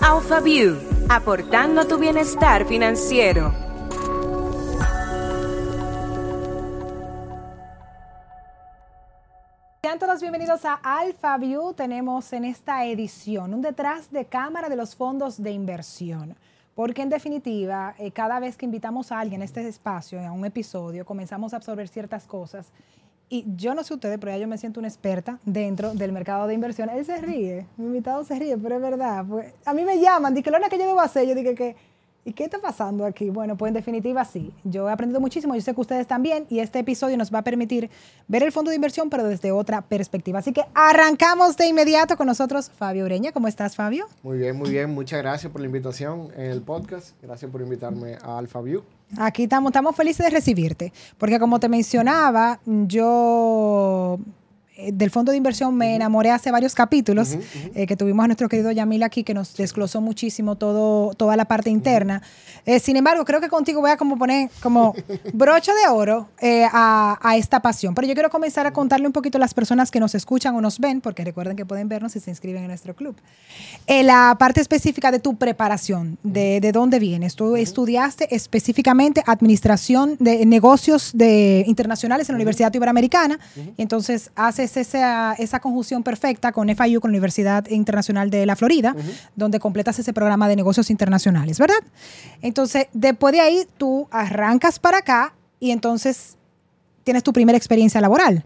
AlphaView, aportando a tu bienestar financiero. Sean todos bienvenidos a AlphaView. Tenemos en esta edición un detrás de cámara de los fondos de inversión. Porque en definitiva, eh, cada vez que invitamos a alguien a este espacio, a un episodio, comenzamos a absorber ciertas cosas. Y yo no sé ustedes, pero ya yo me siento una experta dentro del mercado de inversión. Él se ríe, mi invitado se ríe, pero es verdad. Pues, a mí me llaman, dije, Lona, ¿qué yo debo hacer? Yo dije que ¿Y qué está pasando aquí? Bueno, pues en definitiva sí. Yo he aprendido muchísimo, yo sé que ustedes también, y este episodio nos va a permitir ver el fondo de inversión, pero desde otra perspectiva. Así que arrancamos de inmediato con nosotros Fabio Ureña. ¿Cómo estás, Fabio? Muy bien, muy bien. Muchas gracias por la invitación en el podcast. Gracias por invitarme a AlphaView. Aquí estamos, estamos felices de recibirte, porque como te mencionaba, yo del fondo de inversión me enamoré hace varios capítulos eh, que tuvimos a nuestro querido Yamil aquí que nos desglosó muchísimo todo, toda la parte interna. Eh, sin embargo, creo que contigo voy a como poner como broche de oro a, a, esta pasión. Pero yo quiero comenzar a contarle un poquito a las personas que nos escuchan o nos ven, porque recuerden que pueden vernos si se inscriben en nuestro club. la parte específica de tu preparación, de, de dónde vienes. Tú estudiaste específicamente administración de negocios de, internacionales en la Universidad Iberoamericana. Y entonces hace es esa, esa conjunción perfecta con FIU, con la Universidad Internacional de la Florida, donde completas ese programa de negocios internacionales, ¿verdad? Entonces, después de ahí, tú arrancas para acá y entonces tienes tu primera experiencia laboral.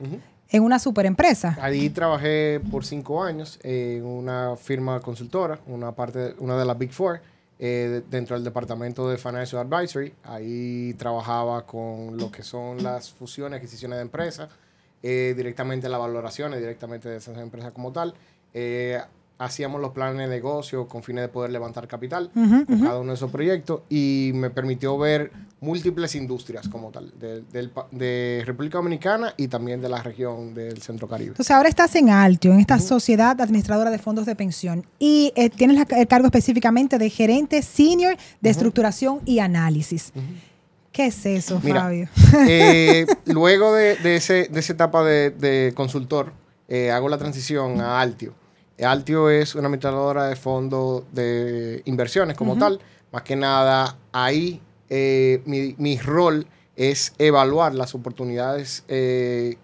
En una super empresa. Ahí trabajé por cinco años en una firma consultora, una parte, una de las Big Four, eh, dentro del departamento de Financial Advisory. Ahí trabajaba con lo que son las fusiones, adquisiciones de empresas, eh, directamente las valoraciones, directamente de esas empresas como tal. Eh, hacíamos los planes de negocio con fines de poder levantar capital con cada uno de esos proyectos y me permitió ver múltiples industrias como tal, de, de, República Dominicana y también de la región del Centro Caribe. Entonces ahora estás en Altio, en esta sociedad administradora de fondos de pensión y eh, tienes el cargo específicamente de gerente senior de estructuración y análisis. ¿Qué es eso, Fabio? Eh, luego de, ese, de, esa etapa de, consultor, eh, hago la transición a Altio. Altio es una administradora de fondos de inversiones como tal. Más que nada, ahí eh, mi, mi, rol es evaluar las oportunidades que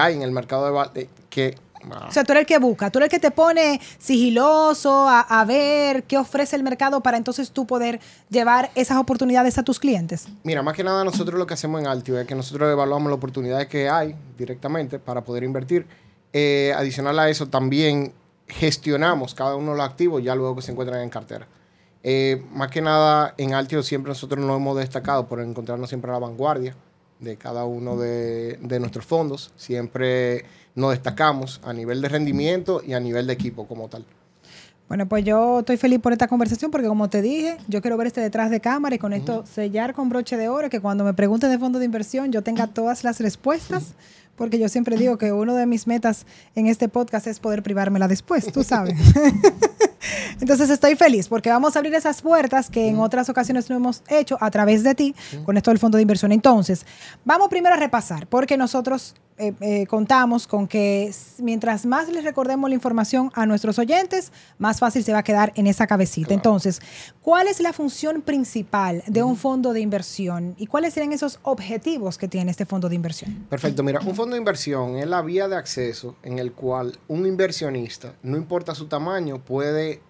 hay en el mercado de, que o sea, tú eres el que busca, tú eres el que te pone sigiloso a, ver qué ofrece el mercado para entonces tú poder llevar esas oportunidades a tus clientes. Mira, más que nada nosotros lo que hacemos en Altio es que nosotros evaluamos las oportunidades que hay directamente para poder invertir. Eh, adicional a eso, también gestionamos cada uno de los activos ya luego que se encuentran en cartera. Eh, más que nada, en Altio siempre nosotros nos hemos destacado por encontrarnos siempre a la vanguardia de cada uno de, de nuestros fondos. Siempre nos destacamos a nivel de rendimiento y a nivel de equipo como tal. Bueno, pues yo estoy feliz por esta conversación porque como te dije, yo quiero ver este detrás de cámara y con esto sellar con broche de oro que cuando me pregunten de fondo de inversión yo tenga todas las respuestas, porque yo siempre digo que uno de mis metas en este podcast es poder privármela después, tú sabes. Entonces estoy feliz porque vamos a abrir esas puertas que en otras ocasiones no hemos hecho a través de ti con esto del fondo de inversión. Entonces, vamos primero a repasar porque nosotros eh, eh, contamos con que mientras más les recordemos la información a nuestros oyentes, más fácil se va a quedar en esa cabecita. Entonces, ¿cuál es la función principal de un fondo de inversión y cuáles serían esos objetivos que tiene este fondo de inversión? Perfecto, mira, un fondo de inversión es la vía de acceso en el cual un inversionista, no importa su tamaño, puede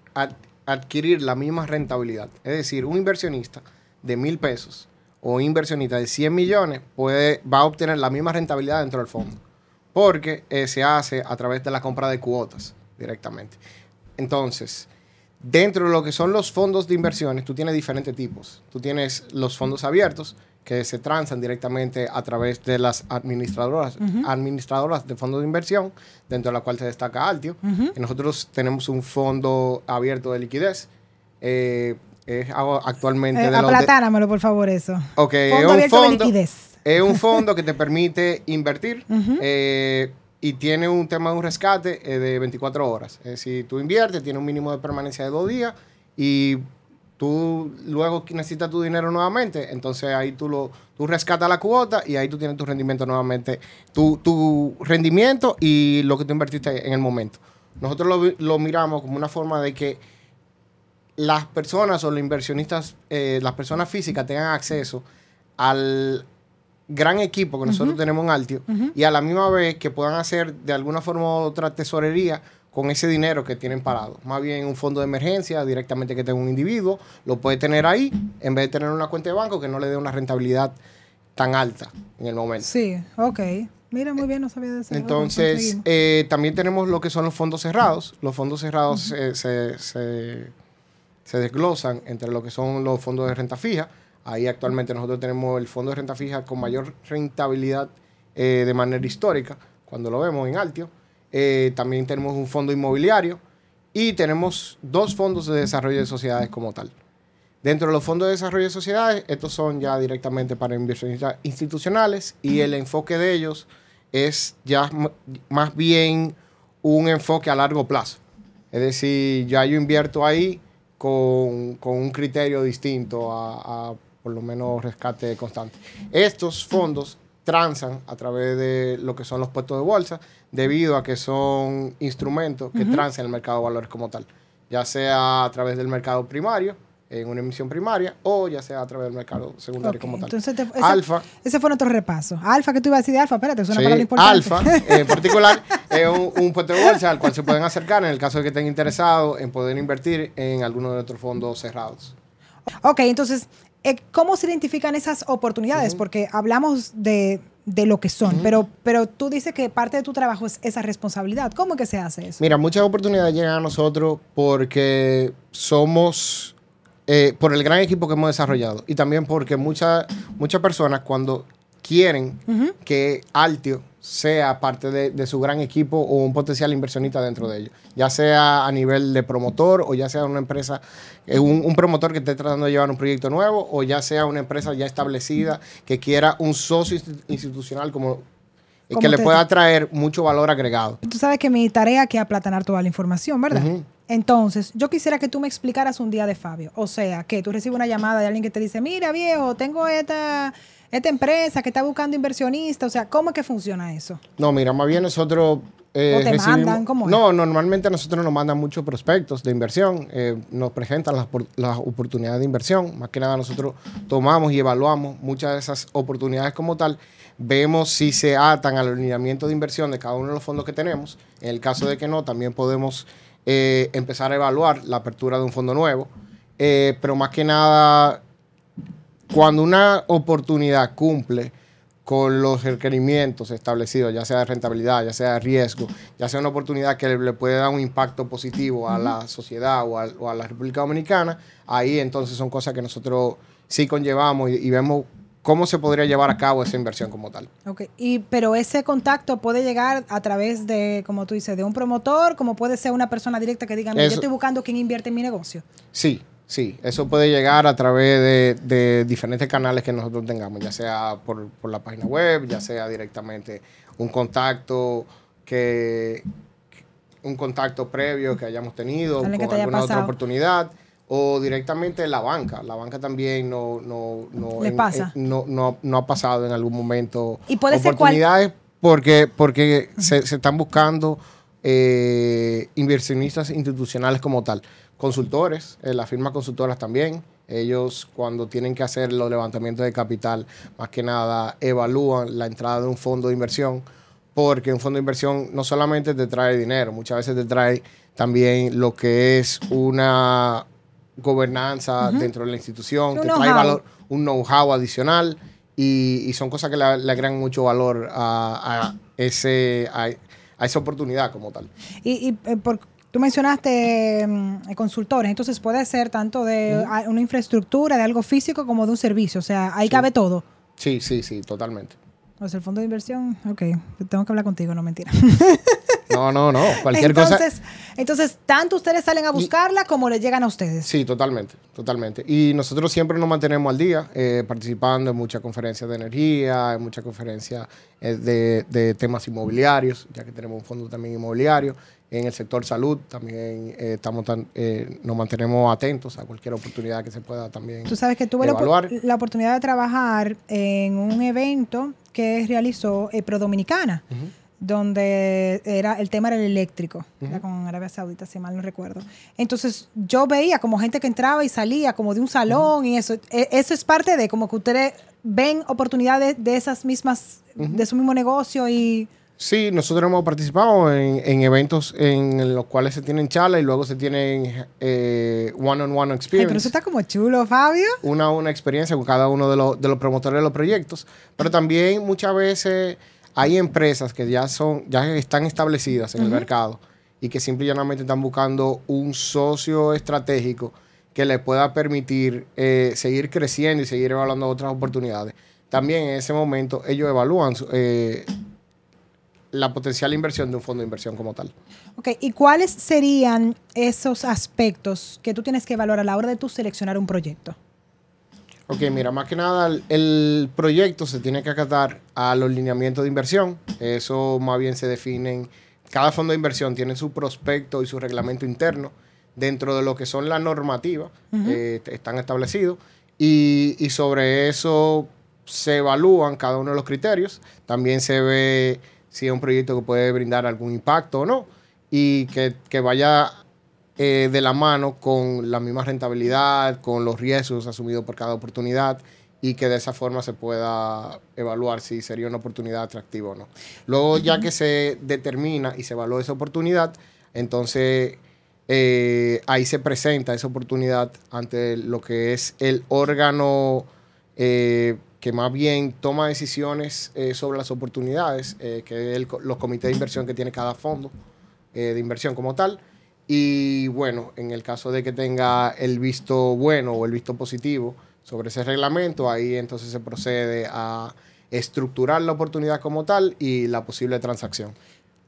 adquirir la misma rentabilidad. Es decir, un inversionista de mil pesos o inversionista de 100 millones puede, va a obtener la misma rentabilidad dentro del fondo. Porque eh, se hace a través de la compra de cuotas directamente. Entonces, dentro de lo que son los fondos de inversiones, tú tienes diferentes tipos. Tú tienes los fondos abiertos, que se transan directamente a través de las administradoras, administradoras de fondos de inversión, dentro de la cual se destaca Altio. nosotros tenemos un fondo abierto de liquidez. Eh, es actualmente... Eh, aplatánamelo, por favor, eso. Ok, fondo es un fondo... De. Es un fondo que te permite invertir eh, y tiene un tema de un rescate eh, de 24 horas. Es decir, tú inviertes, tiene un mínimo de permanencia de dos días y tú luego necesitas tu dinero nuevamente, entonces ahí tú lo tú rescatas la cuota y ahí tú tienes tu rendimiento nuevamente, tu, tu rendimiento y lo que tú invertiste en el momento. Nosotros lo, lo miramos como una forma de que las personas o los inversionistas, eh, las personas físicas tengan acceso al gran equipo que nosotros tenemos en Altio y a la misma vez que puedan hacer de alguna forma u otra tesorería con ese dinero que tienen parado. Más bien un fondo de emergencia directamente que tenga un individuo, lo puede tener ahí en vez de tener una cuenta de banco que no le dé una rentabilidad tan alta en el momento. Sí, ok. Mira, muy bien, no sabía de eso. Entonces, eh, también tenemos lo que son los fondos cerrados. Los fondos cerrados se, se, se, desglosan entre lo que son los fondos de renta fija. Ahí actualmente nosotros tenemos el fondo de renta fija con mayor rentabilidad eh, de manera histórica, cuando lo vemos en Altio. Eh, también tenemos un fondo inmobiliario y tenemos dos fondos de desarrollo de sociedades como tal. Dentro de los fondos de desarrollo de sociedades, estos son ya directamente para inversionistas institucionales y el enfoque de ellos es ya más bien un enfoque a largo plazo. Es decir, ya yo invierto ahí con, un criterio distinto a, a, por lo menos rescate constante. Estos fondos transan a través de lo que son los puestos de bolsa, debido a que son instrumentos que transan el mercado de valores como tal, ya sea a través del mercado primario, en una emisión primaria o ya sea a través del mercado secundario como tal. Entonces, ese, alfa. Ese fue nuestro repaso. Alfa, que tú ibas a decir de alfa? Espérate, es una palabra importante. Alfa, en particular, es un, puesto de bolsa al cual se pueden acercar en el caso de que estén interesados en poder invertir en alguno de nuestros fondos cerrados. Ok, entonces, eh, ¿cómo se identifican esas oportunidades? Porque hablamos de, lo que son, pero, pero tú dices que parte de tu trabajo es esa responsabilidad. ¿Cómo que se hace eso? Mira, muchas oportunidades llegan a nosotros porque somos eh, por el gran equipo que hemos desarrollado y también porque muchas muchas personas cuando quieren que Altio sea parte de, su gran equipo o un potencial inversionista dentro de ellos, ya sea a nivel de promotor o ya sea una empresa, eh, un, promotor que esté tratando de llevar un proyecto nuevo o ya sea una empresa ya establecida que quiera un socio institucional como que le pueda traer mucho valor agregado. Tú sabes que mi tarea es aplatanar toda la información, ¿verdad? Entonces, yo quisiera que tú me explicaras un día de Fabio. O sea, que tú recibes una llamada de alguien que te dice, mira viejo, tengo esta, esta empresa que está buscando inversionistas. O sea, ¿cómo es que funciona eso? No, mira, más bien nosotros... Eh, ¿O te mandan? ¿Cómo No, normalmente nosotros nos mandan muchos prospectos de inversión, eh, nos presentan las, las, oportunidades de inversión. Más que nada nosotros tomamos y evaluamos muchas de esas oportunidades como tal vemos si se atan al alineamiento de inversión de cada uno de los fondos que tenemos. En el caso de que no, también podemos eh, empezar a evaluar la apertura de un fondo nuevo. Eh, pero más que nada, cuando una oportunidad cumple con los requerimientos establecidos, ya sea de rentabilidad, ya sea de riesgo, ya sea una oportunidad que le, puede dar un impacto positivo a la sociedad o a, la República Dominicana, ahí entonces son cosas que nosotros sí conllevamos y vemos cómo se podría llevar a cabo esa inversión como tal. Ok, y, pero ese contacto puede llegar a través de, como tú dices, de un promotor, como puede ser una persona directa que diga, yo estoy buscando quién invierte en mi negocio. Sí, sí, eso puede llegar a través de, diferentes canales que nosotros tengamos, ya sea por, la página web, ya sea directamente un contacto que un contacto previo que hayamos tenido con alguna otra oportunidad o directamente la banca. La banca también no, no, no, pasa? no, no, ha pasado en algún momento ¿Y puede oportunidades porque, porque se, están buscando eh, inversionistas institucionales como tal. Consultores, eh, las firmas consultoras también. Ellos cuando tienen que hacer los levantamientos de capital, más que nada evalúan la entrada de un fondo de inversión, porque un fondo de inversión no solamente te trae dinero, muchas veces te trae también lo que es una, gobernanza dentro de la institución, que trae valor, un know-how adicional y, son cosas que le, agregan mucho valor a, ese, a, esa oportunidad como tal. Y, eh, tú mencionaste mm, consultores, entonces puede ser tanto de una infraestructura, de algo físico como de un servicio, o sea, ahí cabe todo. Sí, sí, sí, totalmente. Sea, el fondo de inversión, ok, tengo que hablar contigo, no mentira. No, no, no. Cualquier entonces, cosa. Entonces, tanto ustedes salen a buscarla como le llegan a ustedes. Sí, totalmente, totalmente. Y nosotros siempre nos mantenemos al día, eh, participando en muchas conferencias de energía, en muchas conferencias eh, de, temas inmobiliarios, ya que tenemos un fondo también inmobiliario. En el sector salud también eh, estamos nos mantenemos atentos a cualquier oportunidad que se pueda también. Tú sabes que tuve la, oportunidad de trabajar en un evento que realizó Pro Dominicana donde era el tema era el eléctrico, era con Arabia Saudita, si mal no recuerdo. Entonces yo veía como gente que entraba y salía como de un salón y eso. E- Eso es parte de como que ustedes ven oportunidades de esas mismas, de su mismo negocio y... Sí, nosotros hemos participado en, en eventos en los cuales se tienen charlas y luego se tienen eh, one-on-one Ay, experience. pero eso está como chulo, Fabio. una, una experiencia con cada uno de los, de los promotores de los proyectos. Pero también muchas veces hay empresas que ya son, ya están establecidas en el mercado y que simple y llanamente están buscando un socio estratégico que les pueda permitir eh, seguir creciendo y seguir evaluando otras oportunidades. También en ese momento ellos evalúan eh, la potencial inversión de un fondo de inversión como tal. Ok, ¿y cuáles serían esos aspectos que tú tienes que evaluar a la hora de tú seleccionar un proyecto? Ok, mira, más que nada el, el proyecto se tiene que acatar a los lineamientos de inversión. Eso más bien se definen. Cada fondo de inversión tiene su prospecto y su reglamento interno dentro de lo que son las normativas, eh, están establecidos. Y, y sobre eso se evalúan cada uno de los criterios. También se ve si es un proyecto que puede brindar algún impacto o no. Y que, que vaya eh, de la mano con la misma rentabilidad, con los riesgos asumidos por cada oportunidad y que de esa forma se pueda evaluar si sería una oportunidad atractiva o no. Luego, ya que se determina y se evalúa esa oportunidad, entonces eh, ahí se presenta esa oportunidad ante lo que es el órgano eh, que más bien toma decisiones eh, sobre las oportunidades, que es el los comités de inversión que tiene cada fondo de inversión como tal. Y bueno, en el caso de que tenga el visto bueno o el visto positivo sobre ese reglamento, ahí entonces se procede a estructurar la oportunidad como tal y la posible transacción.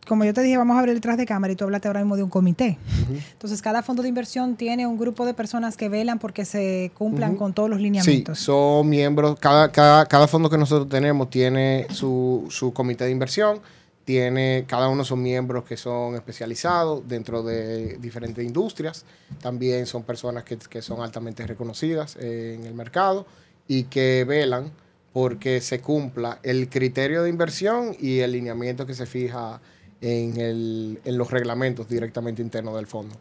Como yo te dije, vamos a abrir detrás de cámara y tú hablaste ahora mismo de un comité. Entonces, cada fondo de inversión tiene un grupo de personas que velan porque se cumplan con todos los Sí, lineamientos. son miembros, cada, cada, cada fondo que nosotros tenemos tiene su, su comité de inversión, tiene, cada uno son miembros que son especializados dentro de diferentes industrias, también son personas que, que son altamente reconocidas eh, en el mercado y que velan porque se cumpla el criterio de inversión y el lineamiento que se fija en, el, en los reglamentos directamente internos del fondo.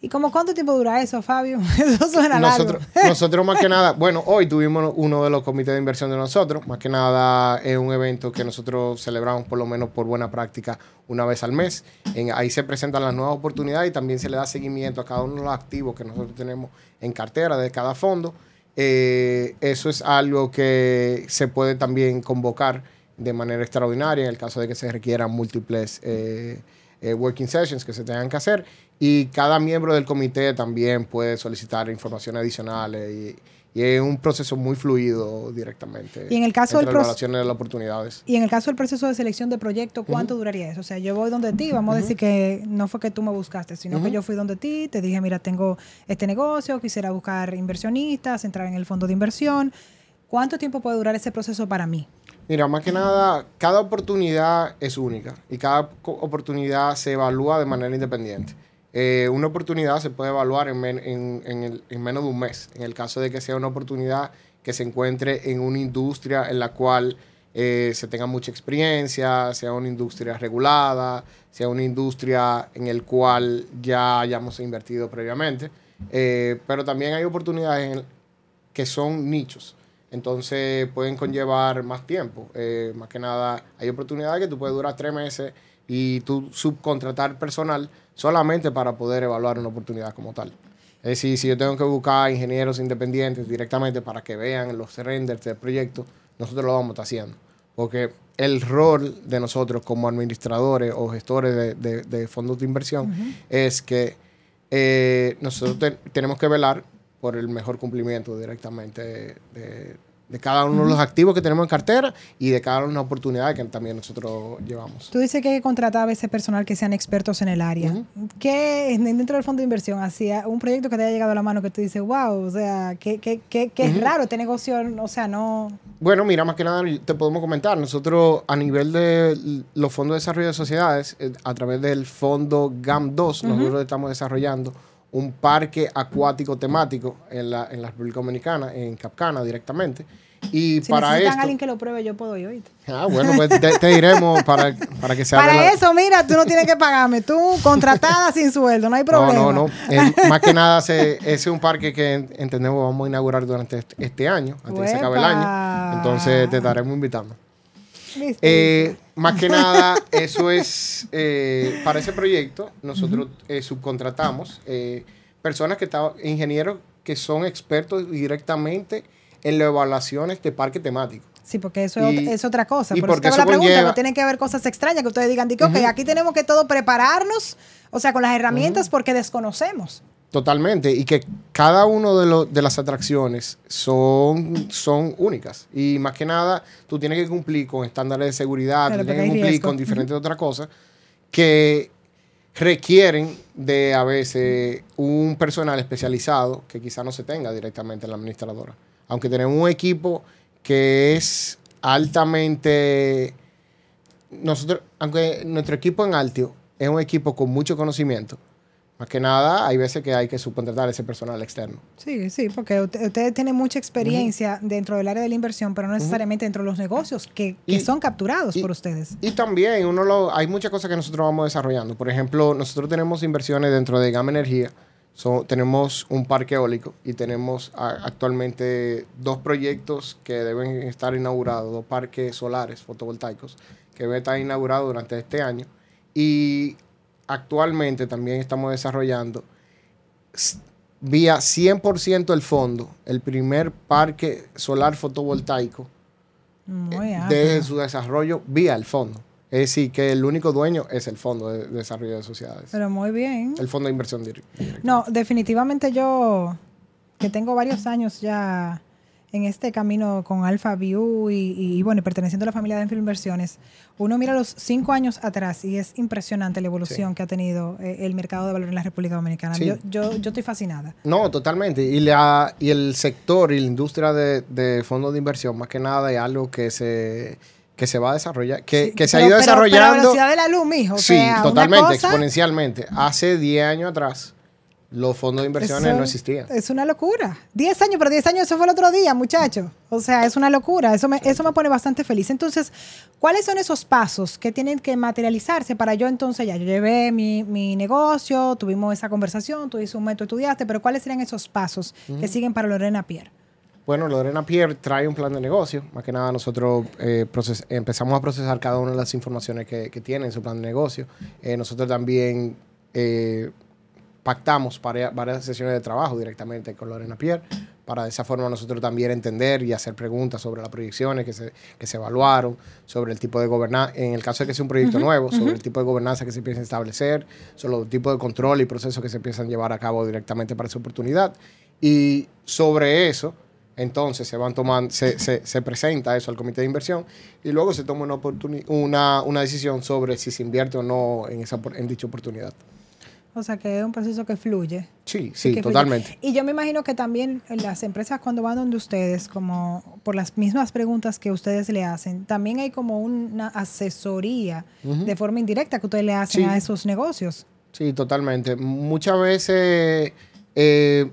¿Y como cuánto tiempo dura eso, Fabio? Eso suena Nosotros, largo. nosotros más que nada, bueno, hoy tuvimos uno de los comités de inversión de nosotros, más que nada es un evento que nosotros celebramos por lo menos por buena práctica una vez al mes. En, ahí se presentan las nuevas oportunidades y también se le da seguimiento a cada uno de los activos que nosotros tenemos en cartera de cada fondo. Eh, eso es algo que se puede también convocar de manera extraordinaria en el caso de que se requieran múltiples eh, eh, working sessions que se tengan que hacer y cada miembro del comité también puede solicitar información adicionales y, y es un proceso muy fluido directamente Y en el caso del las proce- evaluaciones de las oportunidades. Y en el caso del proceso de selección de proyecto, ¿cuánto duraría eso? O sea, yo voy donde ti, vamos a decir que no fue que tú me buscaste, sino que yo fui donde ti, te dije, mira, tengo este negocio, quisiera buscar inversionistas, entrar en el fondo de inversión. ¿Cuánto tiempo puede durar ese proceso para mí? Mira, más que nada, cada oportunidad es única y cada oportunidad se evalúa de manera independiente. Eh, una oportunidad se puede evaluar en, men- en- en el- en menos de un mes, en el caso de que sea una oportunidad que se encuentre en una industria en la cual eh, se tenga mucha experiencia, sea una industria regulada, sea una industria en el cual ya hayamos invertido previamente. Eh, pero también hay oportunidades que son nichos. Entonces pueden conllevar más tiempo. Eh, más que nada, hay oportunidades que tú puedes durar tres meses y tú subcontratar personal solamente para poder evaluar una oportunidad como tal. Es decir, si yo tengo que buscar ingenieros independientes directamente para que vean los renders del proyecto, nosotros lo vamos a estar haciendo. Porque el rol de nosotros como administradores o gestores de, de- de fondos de inversión es que eh, nosotros te- tenemos que velar por el mejor cumplimiento directamente de, cada uno de los activos que tenemos en cartera y de cada una de las oportunidades que también nosotros llevamos. Tú dices que hay que contratar a veces personal que sean expertos en el área. ¿Qué dentro del fondo de inversión hacía un proyecto que te haya llegado a la mano que tú dices, wow, o sea, qué, qué es raro este negocio, o sea, no... Bueno, mira, más que nada te podemos comentar. Nosotros, a nivel de los fondos de desarrollo de sociedades, eh, a través del fondo GAM2, nosotros estamos desarrollando un parque acuático temático en la, en la República Dominicana, en Capcana directamente. Y Si para necesitan esto... alguien que lo pruebe, yo puedo ir. Ah, bueno, pues te, te diremos para, para que sea... Para la- eso, mira, tú no tienes que pagarme. Tú, contratada sin sueldo, no hay problema. No, no, no. Eh, más que nada, ese, ese es un parque que en- entendemos vamos a inaugurar durante este, este año, antes de que se acabe el año. Entonces te estaremos invitando. Eh, más que nada, eso es, eh, para ese proyecto, nosotros eh, subcontratamos eh, personas que estaban, ingenieros que son expertos directamente en las evaluaciones de parque temático. Sí, porque eso es Y- ot- es otra cosa. y Por eso porque te hago eso la pregunta, conlleva- que tienen que haber cosas extrañas que ustedes digan, di que, ok, aquí tenemos que todo prepararnos, o sea, con las herramientas porque desconocemos. Totalmente, y que cada uno de, los de las atracciones son, son únicas. Y más que nada, tú tienes que cumplir con estándares de seguridad, Claro, tú tienes que cumplir riesgo. con diferentes otras cosas que requieren de a veces un personal especializado que quizá no se tenga directamente en la administradora. Aunque tenemos un equipo que es altamente... Nosotros, aunque nuestro equipo en Altio es un equipo con mucho conocimiento, más que nada, hay veces que hay que subcontratar ese personal externo. Sí, sí, porque ut- ustedes tienen mucha experiencia dentro del área de la inversión, pero no necesariamente dentro de los negocios que, que Y- son capturados y- por ustedes. Y también uno lo, hay muchas cosas que nosotros vamos desarrollando. Por ejemplo, nosotros tenemos inversiones dentro de Gama Energía. So, tenemos un parque eólico y tenemos a- actualmente dos proyectos que deben estar inaugurados, dos parques solares fotovoltaicos que deben estar inaugurados durante este año. Y actualmente también estamos desarrollando vía 100% el fondo, el primer parque solar fotovoltaico Muy amplio. de su desarrollo vía el fondo. Es decir, que el único dueño es el Fondo de Desarrollo de Sociedades. Pero muy bien. El Fondo de Inversión Dir- Directa. No, definitivamente yo, que tengo varios años ya en este camino con Alpha View y, y, bueno, y perteneciendo a la familia de Enfield Inversiones, uno mira los cinco años atrás y es impresionante la evolución que ha tenido eh, el mercado de valor en la República Dominicana. Sí. Yo, yo, yo estoy fascinada. No, totalmente. Y, la, y el sector y la industria de, de fondos de inversión, más que nada, es algo que se, que se va a desarrollar, que, Sí, que se pero- ha ido pero- pero a la desarrollando. velocidad de la luz, mijo. o sí, sea, totalmente, cosa- exponencialmente. Hace 10 años atrás, los fondos de inversiones Eso no existían. Es una locura. 10 años, pero 10 años, eso fue el otro día, muchacho. O sea, es una locura. Eso me, eso me pone bastante feliz. Entonces, ¿cuáles son esos pasos que tienen que materializarse para yo entonces ya? Yo llevé mi, mi negocio, tuvimos esa conversación, tú hiciste un método, estudiaste, pero ¿cuáles serían esos pasos que siguen para Lorena Pierre? Bueno, Lorena Pierre trae un plan de negocio. Más que nada, nosotros eh, proces- empezamos a procesar cada una de las informaciones que, que tiene en su plan de negocio. Eh, nosotros también eh, pactamos para varias sesiones de trabajo directamente con Lorena Pierre para de esa forma nosotros también entender y hacer preguntas sobre las proyecciones que se, que se evaluaron, sobre el tipo de gobernanza, en el caso de que sea un proyecto nuevo, sobre el tipo de gobernanza que se piensa establecer, sobre los tipos de control y procesos que se piensan llevar a cabo directamente para esa oportunidad. Y sobre eso, entonces se van tomando, se, se, se presenta eso al comité de inversión y luego se toma una, una, una decisión sobre si se invierte o no en, esa, en dicha oportunidad. O sea, que es un proceso que fluye. Sí, sí, fluye. totalmente. Y yo me imagino que también las empresas cuando van donde ustedes, como por las mismas preguntas que ustedes le hacen, también hay como una asesoría de forma indirecta que ustedes le hacen Sí. a esos negocios. Sí, totalmente. Muchas veces eh,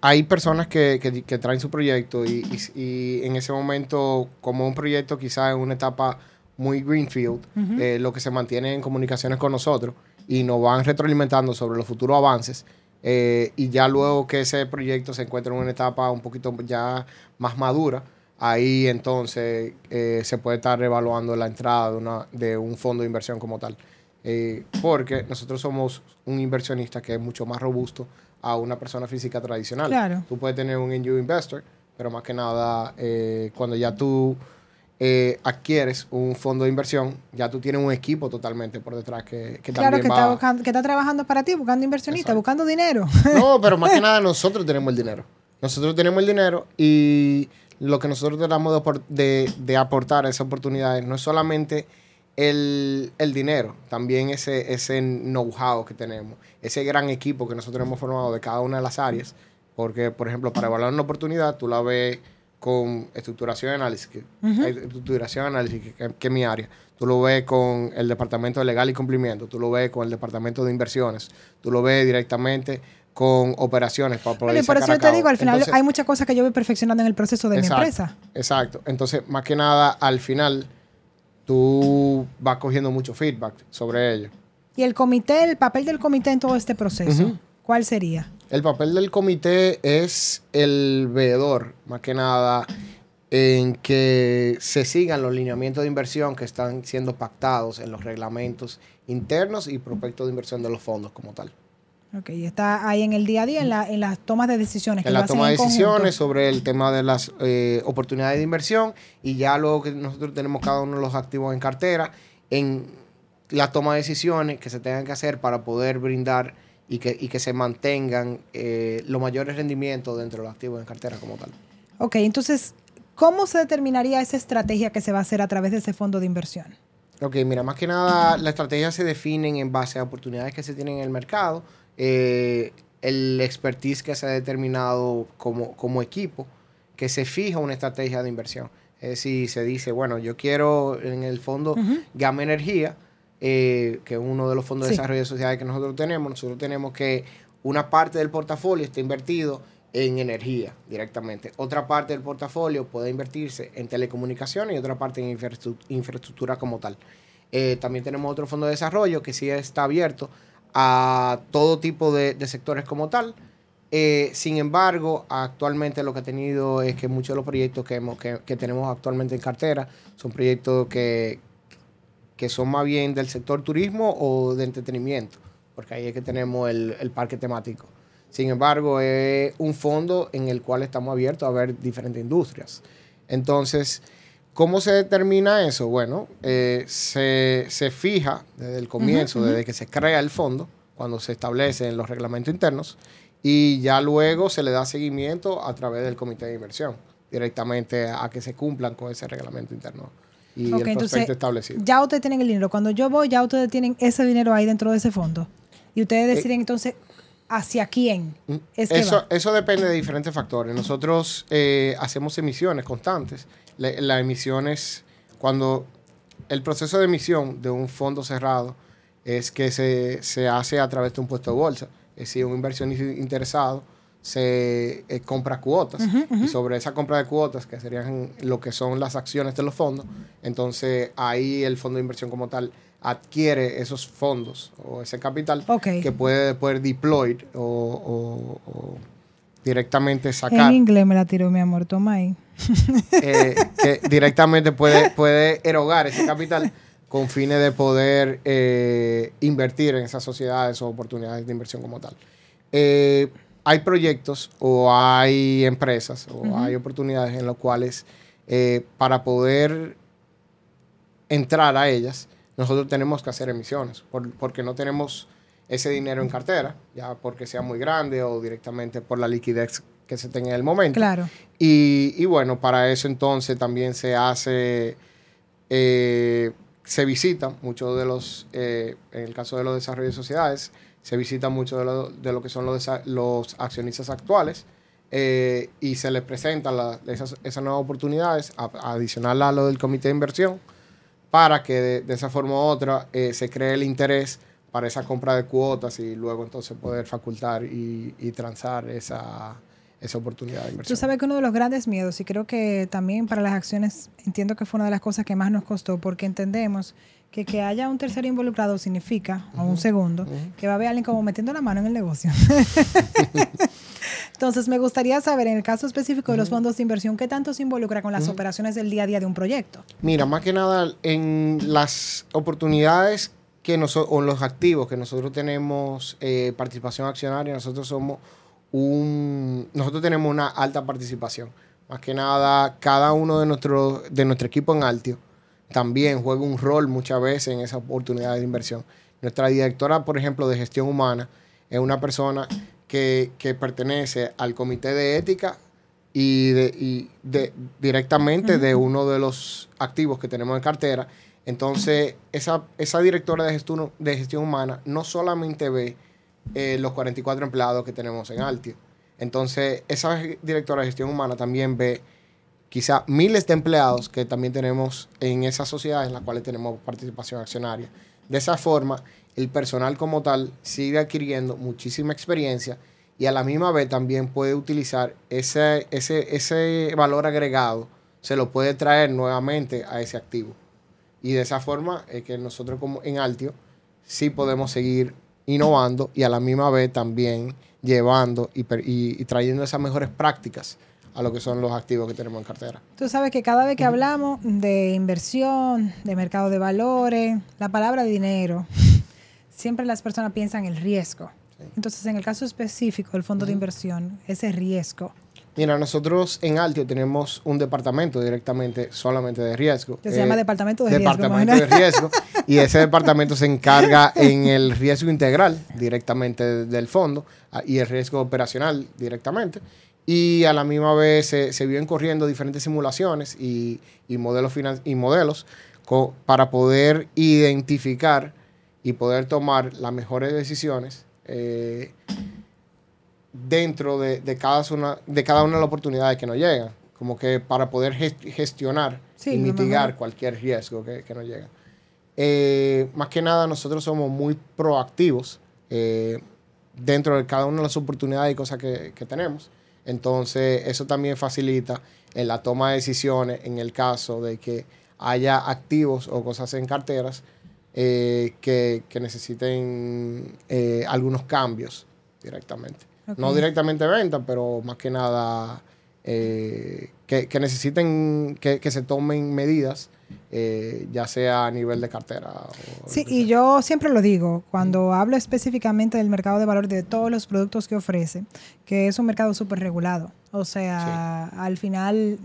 hay personas que, que- que traen su proyecto y, y- y en ese momento, como un proyecto quizás en una etapa muy greenfield, eh, lo que se mantiene en comunicaciones con nosotros y nos van retroalimentando sobre los futuros avances. eh, y ya luego que ese proyecto se encuentra en una etapa un poquito ya más madura, ahí entonces eh, se puede estar evaluando la entrada de, una, de un fondo de inversión como tal. Eh, porque nosotros somos un inversionista que es mucho más robusto a una persona física tradicional. Claro. Tú puedes tener un angel investor, pero más que nada, cuando ya tú eh, adquieres un fondo de inversión, ya tú tienes un equipo totalmente por detrás que, que Claro, también que va... está, buscando- que está trabajando para ti, buscando inversionistas, Exacto. buscando dinero. No, pero más que nada nosotros tenemos el dinero. Nosotros tenemos el dinero y lo que nosotros tratamos de- de aportar a esas oportunidades no es solamente el, el dinero, también ese, ese know-how que tenemos, ese gran equipo que nosotros hemos formado de cada una de las áreas. Porque, por ejemplo, para evaluar una oportunidad, tú la ves con estructuración y análisis, que, hay estructuración y análisis, que, que- que es mi área. Tú lo ves con el departamento de legal y cumplimiento, tú lo ves con el departamento de inversiones, tú lo ves directamente con operaciones para poder Bueno, y por eso yo te digo, al final Entonces, hay muchas cosas que yo voy perfeccionando en el proceso de Exacto, mi empresa. Exacto. Entonces, más que nada, al final, tú vas cogiendo mucho feedback sobre ello. Y el comité, el papel del comité en todo este proceso. ¿cuál sería? El papel del comité es el veedor, más que nada, en que se sigan los lineamientos de inversión que están siendo pactados en los reglamentos internos y prospectos de inversión de los fondos como tal. Ok, y está ahí en el día a día, en, la, en las tomas de decisiones. que en lo la hacen toma de conjunto. decisiones sobre el tema de las eh, oportunidades de inversión y ya luego que nosotros tenemos cada uno de los activos en cartera, en la toma de decisiones que se tengan que hacer para poder brindar y que, y que se mantengan eh, los mayores rendimientos dentro de los activos en cartera como tal. Ok, entonces, ¿cómo se determinaría esa estrategia que se va a hacer a través de ese fondo de inversión? Ok, mira, más que nada las estrategias se definen en base a oportunidades que se tienen en el mercado, eh, el expertise que se ha determinado como, como equipo, que se fija una estrategia de inversión. Es decir, se dice, bueno, yo quiero en el fondo Gama Energía, eh, que es uno de los fondos de desarrollo de sociedades que nosotros tenemos, nosotros tenemos que una parte del portafolio esté invertido en energía directamente. Otra parte del portafolio puede invertirse en telecomunicaciones y otra parte en infraestru- infraestructura como tal. Eh, también tenemos otro fondo de desarrollo que sí está abierto a todo tipo de, de sectores como tal. Eh, sin embargo, actualmente lo que ha tenido es que muchos de los proyectos que, hemos, que, que tenemos actualmente en cartera son proyectos que, que son más bien del sector turismo o de entretenimiento, porque ahí es que tenemos el, el parque temático. Sin embargo, es un fondo en el cual estamos abiertos a ver diferentes industrias. Entonces, ¿cómo se determina eso? Bueno, eh, se, se fija desde el comienzo, desde que se crea el fondo, cuando se establecen los reglamentos internos, y ya luego se le da seguimiento a través del comité de inversión, directamente a que se cumplan con ese reglamento interno y Ok, el entonces, prospecto establecido. Ya ustedes tienen el dinero. Cuando yo voy, ya ustedes tienen ese dinero ahí dentro de ese fondo. Y ustedes deciden entonces hacia quién es Mm, eso, va. eso depende de diferentes factores. Nosotros eh, hacemos emisiones constantes. La- Las emisiones, cuando el proceso de emisión de un fondo cerrado es que se, se hace a través de un puesto de bolsa. Es decir, un inversionista interesado se eh, compra cuotas y sobre esa compra de cuotas, que serían lo que son las acciones de los fondos, entonces ahí el fondo de inversión como tal adquiere esos fondos o ese capital que puede después deploy o, o- o directamente sacar, En inglés me la tiró mi amor, toma ahí. eh, que directamente puede, puede erogar ese capital con fines de poder eh, invertir en esas sociedades o oportunidades de inversión como tal. Eh, hay proyectos o hay empresas o hay oportunidades en las cuales eh, para poder entrar a ellas, nosotros tenemos que hacer emisiones, por- porque no tenemos ese dinero en cartera, ya porque sea muy grande o directamente por la liquidez que se tenga en el momento. Claro. Y, y bueno, para eso entonces también se hace, eh, se visitan muchos de los, eh, en el caso de los desarrollos de sociedades, se visitan mucho de lo, de lo que son los, los accionistas actuales eh, y se les presentan la- esas, esas nuevas oportunidades, a- adicional a lo del comité de inversión, para que de, de esa forma u otra eh, se cree el interés para esa compra de cuotas y luego entonces poder facultar y, y transar esa, esa oportunidad de inversión. Tú sabes que uno de los grandes miedos, y creo que también para las acciones, entiendo que fue una de las cosas que más nos costó, porque entendemos que que haya un tercero involucrado significa, o un segundo, que va a haber alguien como metiendo la mano en el negocio. Entonces, me gustaría saber, en el caso específico de los fondos de inversión, ¿qué tanto se involucra con las operaciones del día a día de un proyecto? Mira, más que nada en las oportunidades que nosotros, o en los activos que nosotros tenemos eh, participación accionaria, nosotros somos un, nosotros tenemos una alta participación. Más que nada, cada uno de nuestro, de nuestro equipo en Altio también juega un rol muchas veces en esa oportunidad de inversión. Nuestra directora, por ejemplo, de gestión humana, es una persona que, que pertenece al comité de ética y, de, y de, directamente de uno de los activos que tenemos en cartera. Entonces, esa, esa directora de gestión, de gestión humana no solamente ve eh, los 44 empleados que tenemos en Altio. Entonces, esa directora de gestión humana también ve quizá miles de empleados que también tenemos en esas sociedades en las cuales tenemos participación accionaria. De esa forma, el personal como tal sigue adquiriendo muchísima experiencia y a la misma vez también puede utilizar ese, ese, ese valor agregado, se lo puede traer nuevamente a ese activo. Y de esa forma es que nosotros como en Altio sí podemos seguir innovando y a la misma vez también llevando y, y trayendo esas mejores prácticas a lo que son los activos que tenemos en cartera. Tú sabes que cada vez que hablamos de inversión, de mercado de valores, la palabra dinero, siempre las personas piensan en el riesgo. Entonces, en el caso específico del fondo de inversión, ese riesgo. Mira, nosotros en Altio tenemos un departamento directamente solamente de riesgo. Que se llama eh, Departamento de Departamento de Riesgo. y ese departamento se encarga en el riesgo integral directamente del fondo ah, y el riesgo operacional directamente y a la misma vez se, se vienen corriendo diferentes simulaciones y, modelos, y modelos para poder identificar y poder tomar las mejores decisiones eh, dentro de, cada una, de cada una de las oportunidades que nos llegan, como que para poder gestionar y mitigar cualquier riesgo que, nos llega. Eh, más que nada, nosotros somos muy proactivos eh, dentro de cada una de las oportunidades y cosas que, que tenemos. Entonces, eso también facilita en la toma de decisiones en el caso de que haya activos o cosas en carteras eh, que, necesiten eh, algunos cambios directamente. No directamente venta, pero más que nada eh, que, necesiten que, se tomen medidas, ya sea a nivel de cartera. sí, y yo siempre lo digo, cuando hablo específicamente del mercado de valor de todos los productos que ofrece, que es un mercado súper regulado. O sea, al final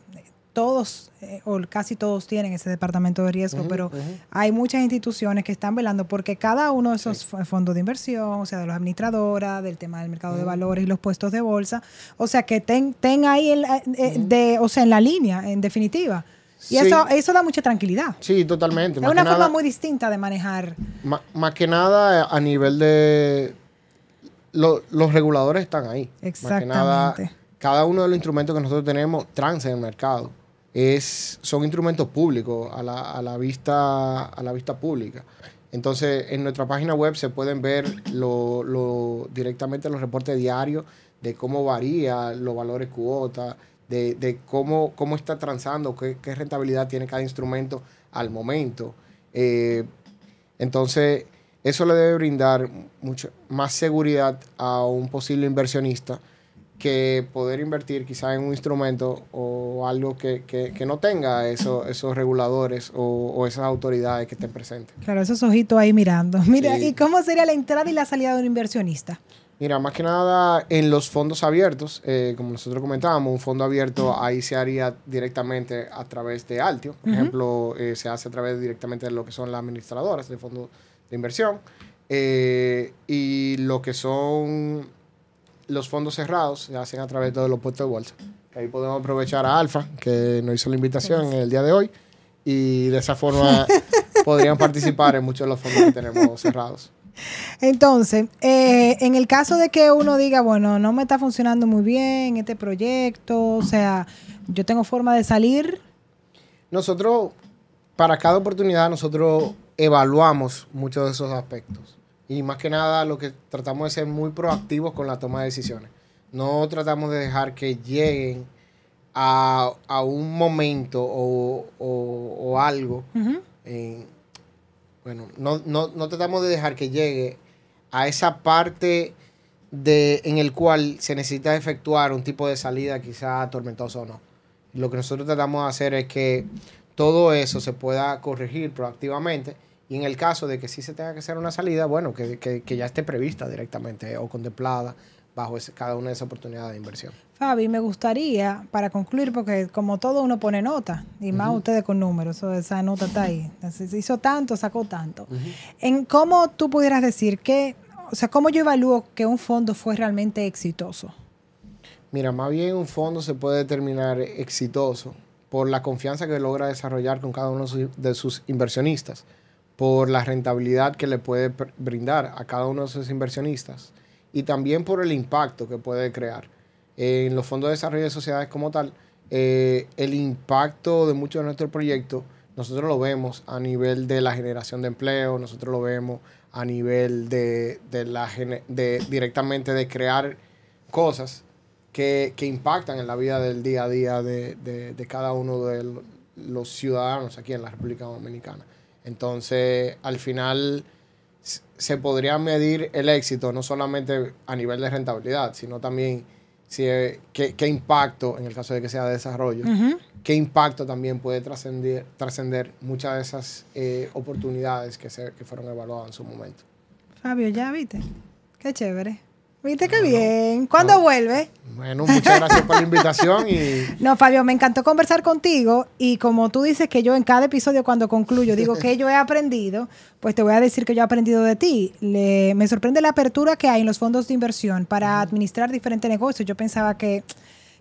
todos eh, o casi todos tienen ese departamento de riesgo, pero hay muchas instituciones que están velando porque cada uno de esos fondos de inversión, o sea, de los administradoras, del tema del mercado de valores y los puestos de bolsa, o sea, que ten, ahí en, eh, de, o sea, en la línea, en definitiva. Y eso, eso da mucha tranquilidad. Sí, totalmente. Es una forma muy distinta de manejar. Más, que nada a nivel de... los reguladores están ahí. Exactamente. cada uno de los instrumentos que nosotros tenemos transa en el mercado es, son instrumentos públicos a la, a la, vista, a la vista pública. Entonces, en nuestra página web se pueden ver lo, lo, directamente los reportes diarios de cómo varía los valores cuota, de, de cómo, cómo está transando, qué, qué, rentabilidad tiene cada instrumento al momento. Eh, entonces, eso le debe brindar mucho más seguridad a un posible inversionista que poder invertir quizás en un instrumento o algo que, no tenga eso, esos reguladores o, esas autoridades que estén presentes. Claro, esos ojitos ahí mirando. Mira, ¿y cómo sería la entrada y la salida de un inversionista? Mira, más que nada en los fondos abiertos, eh, como nosotros comentábamos, un fondo abierto ahí se haría directamente a través de Altio. Por ejemplo, eh, se hace a través directamente de lo que son las administradoras de fondos de inversión. Eh, y lo que son los fondos cerrados se hacen a través de los puestos de bolsa. Ahí podemos aprovechar a Alfa, que nos hizo la invitación en el día de hoy, y de esa forma podrían participar en muchos de los fondos que tenemos cerrados. Entonces, eh, en el caso de que uno diga, bueno, no me está funcionando muy bien este proyecto, o sea, yo tengo forma de salir. Nosotros, para cada oportunidad, nosotros evaluamos muchos de esos aspectos. Y más que nada lo que tratamos de ser muy proactivos con la toma de decisiones. No tratamos de dejar que lleguen a, un momento o, algo. Bueno, no, no, tratamos de dejar que llegue a esa parte de, en el cual se necesita efectuar un tipo de salida quizá tormentosa o no. Lo que nosotros tratamos de hacer es que todo eso se pueda corregir proactivamente y en el caso de que sí se tenga que hacer una salida, bueno, que, que, ya esté prevista directamente o contemplada bajo cada una de esas oportunidades de inversión. Fabi, me gustaría, para concluir, porque como todo uno pone nota, y más ustedes con números, esa nota está ahí. Hizo tanto, sacó tanto. En cómo tú pudieras decir que, o sea, cómo yo evalúo que un fondo fue realmente exitoso. Mira, más bien un fondo se puede determinar exitoso por la confianza que logra desarrollar con cada uno de sus inversionistas por la rentabilidad que le puede brindar a cada uno de esos inversionistas y también por el impacto que puede crear. En los fondos de desarrollo de sociedades como tal, eh, el impacto de muchos de nuestros proyectos, nosotros lo vemos a nivel de la generación de empleo, nosotros lo vemos a nivel de, la, de directamente de crear cosas que, que impactan en la vida del día a día de, de- de cada uno de lo- los ciudadanos aquí en la República Dominicana. Entonces, al final se podría medir el éxito no solamente a nivel de rentabilidad, sino también si, eh, qué, qué impacto, en el caso de que sea de desarrollo, qué impacto también puede trascender trascender muchas de esas eh, oportunidades que, se, que fueron evaluadas en su momento. Fabio, ya viste. Qué chévere. ¿Viste qué bien? ¿Cuándo vuelve? Bueno, muchas gracias por la invitación y No, Fabio, me encantó conversar contigo y como tú dices que yo en cada episodio cuando concluyo digo que yo he aprendido, pues te voy a decir que yo he aprendido de ti. Le- me sorprende la apertura que hay en los fondos de inversión para administrar diferentes negocios. Yo pensaba que,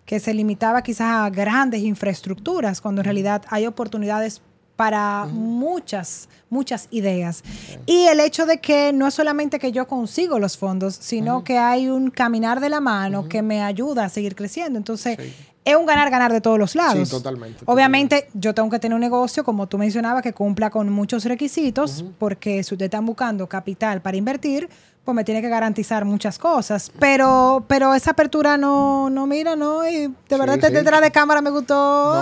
que se limitaba quizás a grandes infraestructuras, cuando en realidad hay oportunidades para muchas, muchas ideas. Y el hecho de que no es solamente que yo consigo los fondos, sino que hay un caminar de la mano que me ayuda a seguir creciendo. Entonces, Sí. es un ganar-ganar de todos los lados. Sí, totalmente, Obviamente, yo tengo que tener un negocio, como tú mencionabas, que cumpla con muchos requisitos, porque si ustedes están buscando capital para invertir, pues me tiene que garantizar muchas cosas. Pero, pero esa apertura no, no mira, no, y de Sí, verdad sí. detrás de cámara me gustó.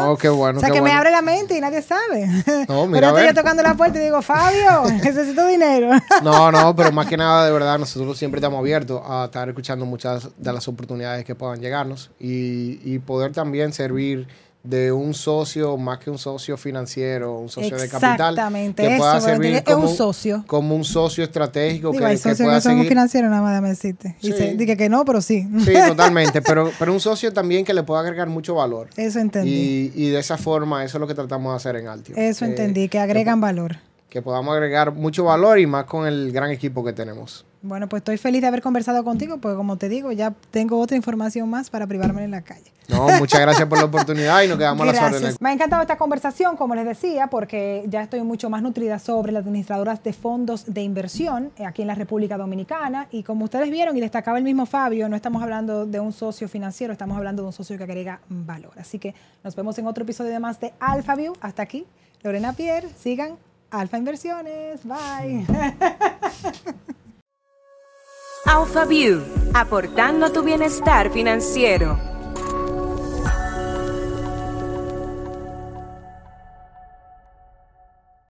No, qué bueno, O sea, qué que me abre la mente y nadie sabe. No, mira, pero estoy yo tocando la puerta y digo, Fabio, necesito dinero. No, no, pero más que nada, de verdad, nosotros siempre estamos abiertos a estar escuchando muchas de las oportunidades que puedan llegarnos y, y poder también servir de un socio, más que un socio financiero, un socio de capital. Exactamente, que pueda servir como un socio. Como un socio estratégico Digo, que, hay que socios pueda que son financieros, nada más déjame decirte. Y Sí. se- dije que no, pero sí. Sí, totalmente, pero, pero un socio también que le pueda agregar mucho valor. Eso entendí. Y, y de esa forma, eso es lo que tratamos de hacer en Altio. Eso Eh, entendí, que agregan valor. Que podamos agregar mucho valor y más con el gran equipo que tenemos. Bueno, pues estoy feliz de haber conversado contigo, porque como te digo, ya tengo otra información más para privarme en la calle. No, muchas gracias por la oportunidad y nos quedamos a las órdenes. Gracias. Me ha encantado esta conversación, como les decía, porque ya estoy mucho más nutrida sobre las administradoras de fondos de inversión eh, aquí en la República Dominicana. Y como ustedes vieron y destacaba el mismo Fabio, no estamos hablando de un socio financiero, estamos hablando de un socio que agrega valor. Así que nos vemos en otro episodio de más de AlphaView. Hasta aquí, Lorena Pierre. Sigan Alfa Inversiones. Bye. Alpha View, aportando a tu bienestar financiero.